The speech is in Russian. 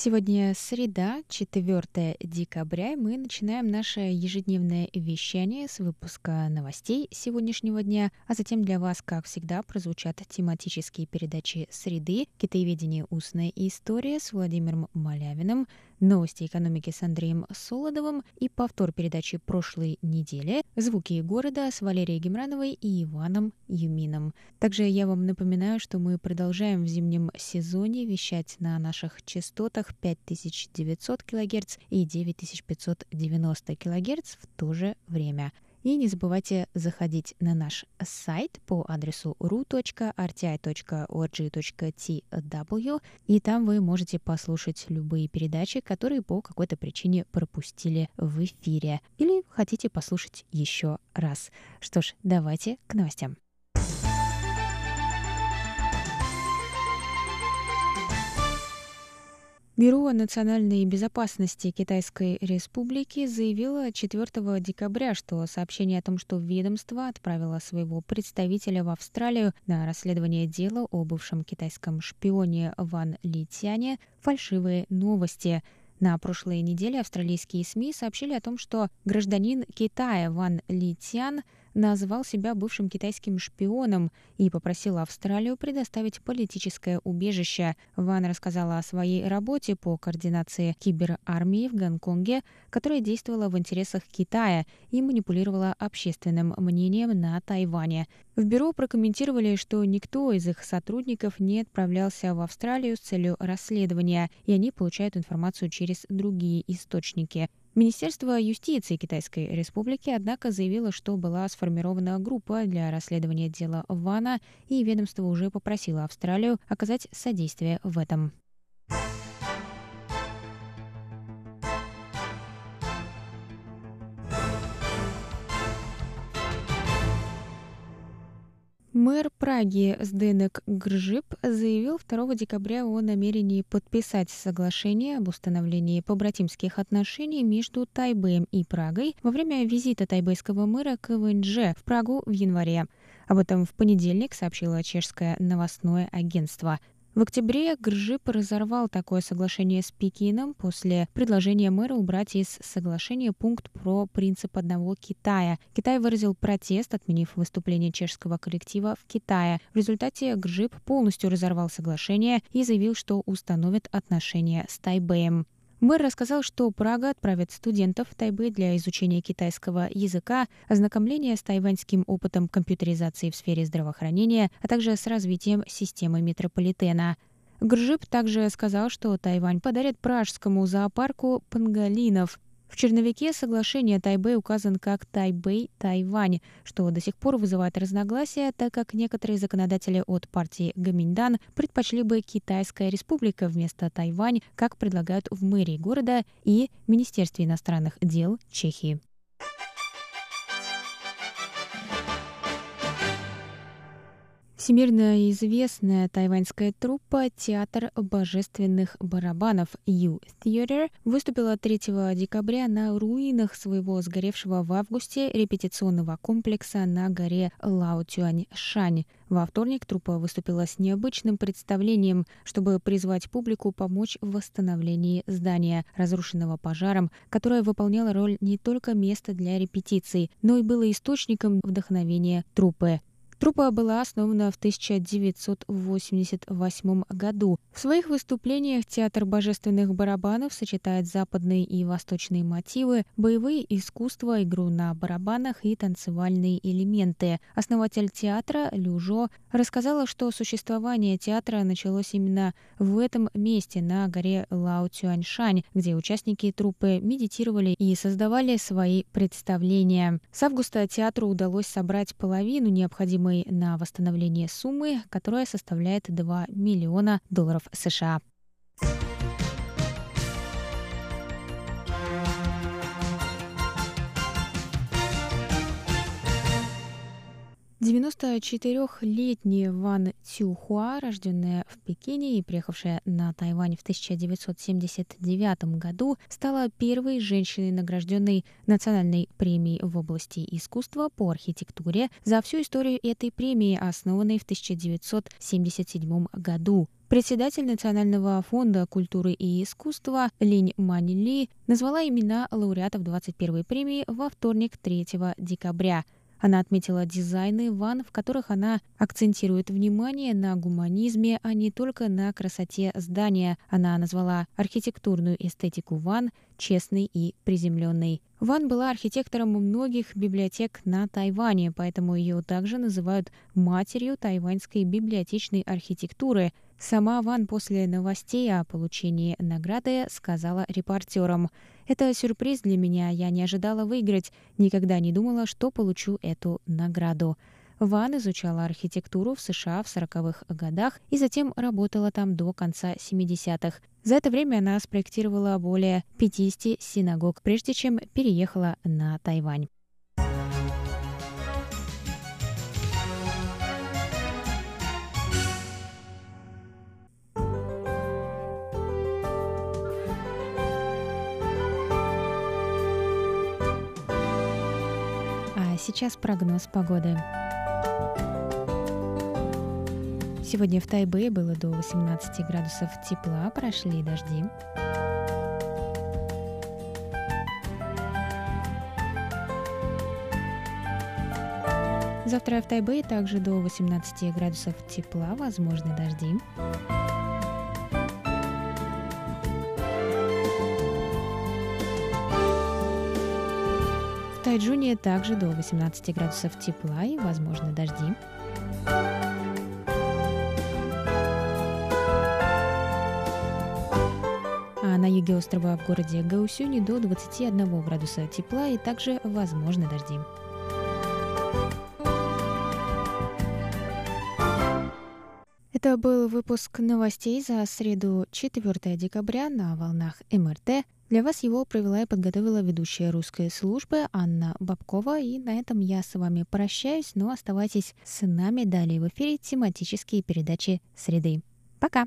Сегодня среда, 4 декабря, и мы начинаем наше ежедневное вещание с выпуска новостей сегодняшнего дня, а затем для вас, как всегда, прозвучат тематические передачи «Среды», «Китаеведение. Устная история» с Владимиром Малявиным, новости экономики с Андреем Солодовым и повтор передачи прошлой недели «Звуки города» с Валерией Гемрановой и Иваном Юмином. Также я вам напоминаю, что мы продолжаем в зимнем сезоне вещать на наших частотах 5900 кГц и 9590 кГц в то же время – и не забывайте заходить на наш сайт по адресу ru.rti.org.tw, и там вы можете послушать любые передачи, которые по какой-то причине пропустили в эфире, или хотите послушать еще раз. Что ж, давайте к новостям. Бюро национальной безопасности Китайской Республики заявило 4 декабря, что сообщение о том, что ведомство отправило своего представителя в Австралию на расследование дела о бывшем китайском шпионе Ван Литяне, фальшивые новости. На прошлой неделе австралийские СМИ сообщили о том, что гражданин Китая Ван Литян – назвал себя бывшим китайским шпионом и попросил Австралию предоставить политическое убежище. Ван рассказала о своей работе по координации киберармии в Гонконге, которая действовала в интересах Китая и манипулировала общественным мнением на Тайване. В бюро прокомментировали, что никто из их сотрудников не отправлялся в Австралию с целью расследования, и они получают информацию через другие источники. Министерство юстиции Китайской Республики, однако, заявило, что была сформирована группа для расследования дела Вана, и ведомство уже попросило Австралию оказать содействие в этом. Мэр Праги Сденек Гржип заявил 2 декабря о намерении подписать соглашение об установлении побратимских отношений между Тайбэем и Прагой во время визита тайбэйского мэра к ВНЖ в Прагу в январе. Об этом в понедельник сообщило чешское новостное агентство. В октябре Гржип разорвал такое соглашение с Пекином после предложения мэра убрать из соглашения пункт про принцип одного Китая. Китай выразил протест, отменив выступление чешского коллектива в Китае. В результате Гржип полностью разорвал соглашение и заявил, что установит отношения с Тайбэем. Мэр рассказал, что Прага отправит студентов в Тайбэй для изучения китайского языка, ознакомления с тайваньским опытом компьютеризации в сфере здравоохранения, а также с развитием системы метрополитена. Гржип также сказал, что Тайвань подарит пражскому зоопарку панголинов, в черновике соглашения Тайбэй указан как Тайбэй-Тайвань, что до сих пор вызывает разногласия, так как некоторые законодатели от партии Гаминьдан предпочли бы Китайская республика вместо Тайвань, как предлагают в мэрии города и Министерстве иностранных дел Чехии. Всемирно известная тайваньская труппа «Театр божественных барабанов» Ю Theater выступила 3 декабря на руинах своего сгоревшего в августе репетиционного комплекса на горе Лао-Тюань-Шань. Во вторник труппа выступила с необычным представлением, чтобы призвать публику помочь в восстановлении здания, разрушенного пожаром, которое выполняло роль не только места для репетиций, но и было источником вдохновения труппы. Труппа была основана в 1988 году. В своих выступлениях театр божественных барабанов сочетает западные и восточные мотивы, боевые искусства, игру на барабанах и танцевальные элементы. Основатель театра Люжо рассказала, что существование театра началось именно в этом месте на горе Лао Цюаньшань, где участники труппы медитировали и создавали свои представления. С августа театру удалось собрать половину необходимой необходимой на восстановление суммы, которая составляет 2 миллиона долларов США. 94-летняя Ван Цюхуа, рожденная в Пекине и приехавшая на Тайвань в 1979 году, стала первой женщиной, награжденной национальной премией в области искусства по архитектуре за всю историю этой премии, основанной в 1977 году. Председатель Национального фонда культуры и искусства Линь Мань Ли назвала имена лауреатов 21-й премии во вторник 3 декабря – она отметила дизайны ван, в которых она акцентирует внимание на гуманизме, а не только на красоте здания. Она назвала архитектурную эстетику ван честной и приземленной. Ван была архитектором многих библиотек на Тайване, поэтому ее также называют матерью тайваньской библиотечной архитектуры – Сама Ван после новостей о получении награды сказала репортерам. «Это сюрприз для меня, я не ожидала выиграть, никогда не думала, что получу эту награду». Ван изучала архитектуру в США в 40-х годах и затем работала там до конца 70-х. За это время она спроектировала более 50 синагог, прежде чем переехала на Тайвань. сейчас прогноз погоды. Сегодня в Тайбе было до 18 градусов тепла, прошли дожди. Завтра в Тайбе также до 18 градусов тепла, возможны дожди. Тайджуне также до 18 градусов тепла и, возможно, дожди. Юге острова в городе Гаусюни до 21 градуса тепла и также возможны дожди. Это был выпуск новостей за среду 4 декабря на волнах МРТ для вас его провела и подготовила ведущая русской службы Анна Бабкова. И на этом я с вами прощаюсь, но оставайтесь с нами далее в эфире тематические передачи «Среды». Пока!